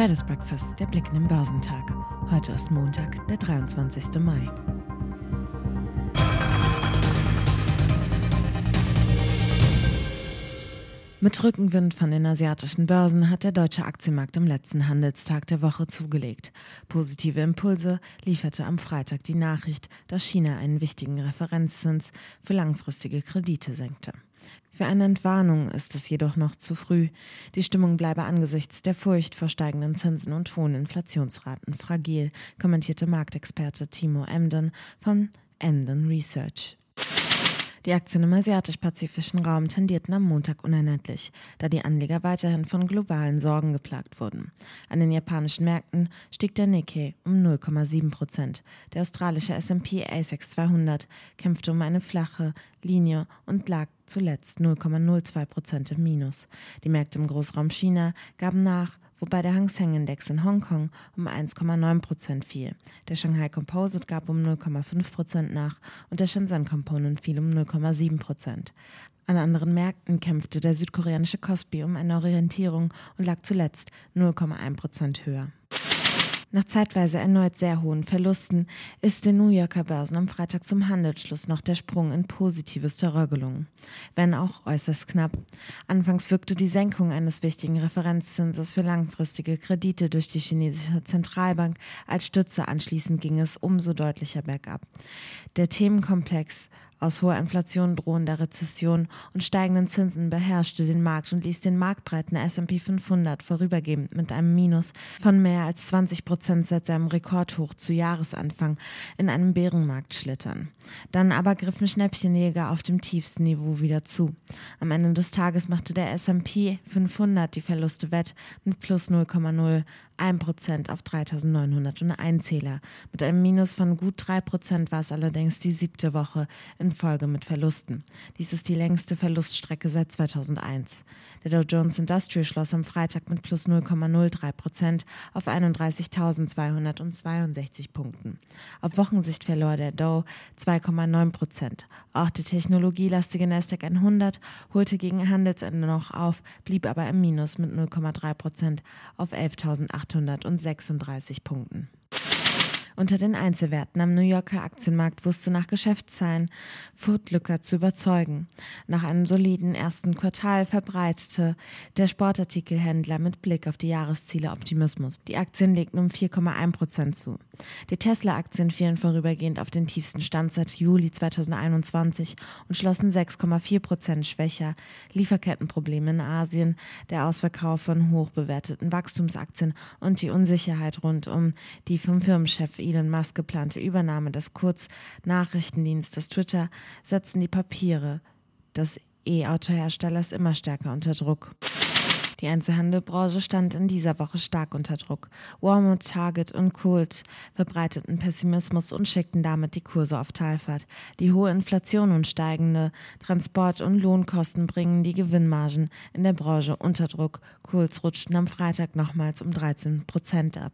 Traders Breakfast, der Blick in den Börsentag. Heute ist Montag, der 23. Mai. Mit Rückenwind von den asiatischen Börsen hat der deutsche Aktienmarkt am letzten Handelstag der Woche zugelegt. Positive Impulse lieferte am Freitag die Nachricht, dass China einen wichtigen Referenzzins für langfristige Kredite senkte. Für eine Entwarnung ist es jedoch noch zu früh. Die Stimmung bleibe angesichts der Furcht vor steigenden Zinsen und hohen Inflationsraten fragil, kommentierte Marktexperte Timo Emden von Emden Research. Die Aktien im asiatisch-pazifischen Raum tendierten am Montag unerlässlich, da die Anleger weiterhin von globalen Sorgen geplagt wurden. An den japanischen Märkten stieg der Nikkei um 0,7 Prozent. Der australische S&P ASX 200 kämpfte um eine flache Linie und lag zuletzt 0,02 Prozent im Minus. Die Märkte im Großraum China gaben nach wobei der Hang Seng Index in Hongkong um 1,9 Prozent fiel. Der Shanghai Composite gab um 0,5 Prozent nach und der Shenzhen Component fiel um 0,7 Prozent. An anderen Märkten kämpfte der südkoreanische Kospi um eine Orientierung und lag zuletzt 0,1 Prozent höher. Nach zeitweise erneut sehr hohen Verlusten ist den New Yorker Börsen am Freitag zum Handelsschluss noch der Sprung in positives Terror gelungen, wenn auch äußerst knapp. Anfangs wirkte die Senkung eines wichtigen Referenzzinses für langfristige Kredite durch die chinesische Zentralbank als Stütze, anschließend ging es umso deutlicher bergab. Der Themenkomplex aus hoher Inflation, drohender Rezession und steigenden Zinsen beherrschte den Markt und ließ den marktbreiten S&P 500 vorübergehend mit einem Minus von mehr als 20 Prozent seit seinem Rekordhoch zu Jahresanfang in einem Bärenmarkt schlittern. Dann aber griffen Schnäppchenjäger auf dem tiefsten Niveau wieder zu. Am Ende des Tages machte der S&P 500 die Verluste wett mit plus 0,0 1% auf 3.901 Zähler. Mit einem Minus von gut 3% war es allerdings die siebte Woche in Folge mit Verlusten. Dies ist die längste Verluststrecke seit 2001. Der Dow Jones Industrial schloss am Freitag mit plus 0,03% auf 31.262 Punkten. Auf Wochensicht verlor der Dow 2,9%. Auch der technologielastige Nasdaq 100 holte gegen Handelsende noch auf, blieb aber im Minus mit 0,3% auf 11.800 836 Punkten. Unter den Einzelwerten am New Yorker Aktienmarkt wusste nach Geschäftszahlen Footlooker zu überzeugen. Nach einem soliden ersten Quartal verbreitete der Sportartikelhändler mit Blick auf die Jahresziele Optimismus. Die Aktien legten um 4,1 Prozent zu. Die Tesla-Aktien fielen vorübergehend auf den tiefsten Stand seit Juli 2021 und schlossen 6,4 Prozent schwächer. Lieferkettenprobleme in Asien, der Ausverkauf von hochbewerteten Wachstumsaktien und die Unsicherheit rund um die vom Firmenchef Elon Musk geplante Übernahme des Kurznachrichtendienstes Twitter setzen die Papiere des E-Auto-Herstellers immer stärker unter Druck. Die Einzelhandelbranche stand in dieser Woche stark unter Druck. Walmart, Target und Colt verbreiteten Pessimismus und schickten damit die Kurse auf Talfahrt. Die hohe Inflation und steigende Transport- und Lohnkosten bringen die Gewinnmargen in der Branche unter Druck. Kohls rutschten am Freitag nochmals um 13 Prozent ab.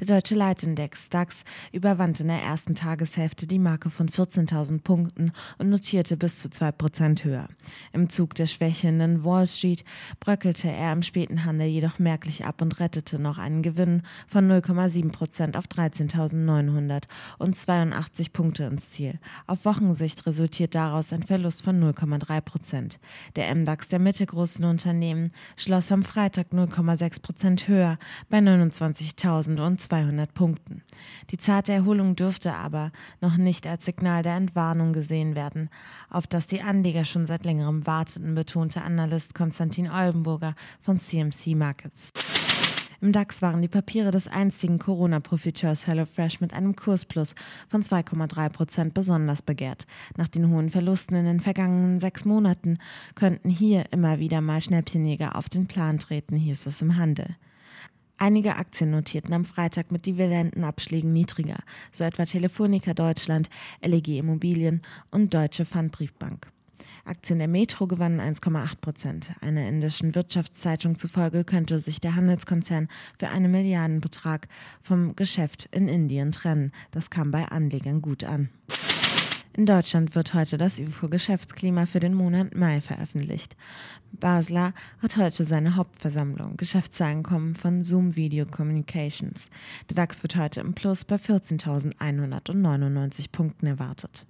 Der deutsche Leitindex DAX überwand in der ersten Tageshälfte die Marke von 14.000 Punkten und notierte bis zu 2% höher. Im Zug der schwächenden Wall Street bröckelte er im späten Handel jedoch merklich ab und rettete noch einen Gewinn von 0,7% auf 13.982 Punkte ins Ziel. Auf Wochensicht resultiert daraus ein Verlust von 0,3%. Der MDAX der mittelgroßen Unternehmen schloss am Freitag 0,6% höher bei 29.000 200 Punkten. Die zarte Erholung dürfte aber noch nicht als Signal der Entwarnung gesehen werden, auf das die Anleger schon seit längerem warteten, betonte Analyst Konstantin Oldenburger von CMC Markets. Im DAX waren die Papiere des einstigen Corona-Profiteurs HelloFresh mit einem Kursplus von 2,3 Prozent besonders begehrt. Nach den hohen Verlusten in den vergangenen sechs Monaten könnten hier immer wieder mal Schnäppchenjäger auf den Plan treten, hieß es im Handel. Einige Aktien notierten am Freitag mit Dividendenabschlägen niedriger, so etwa Telefonica Deutschland, LEG Immobilien und Deutsche Pfandbriefbank. Aktien der Metro gewannen 1,8 Prozent. Einer indischen Wirtschaftszeitung zufolge könnte sich der Handelskonzern für einen Milliardenbetrag vom Geschäft in Indien trennen. Das kam bei Anlegern gut an. In Deutschland wird heute das IFO-Geschäftsklima für den Monat Mai veröffentlicht. Basler hat heute seine Hauptversammlung. Geschäftszahlen kommen von Zoom Video Communications. Der DAX wird heute im Plus bei 14.199 Punkten erwartet.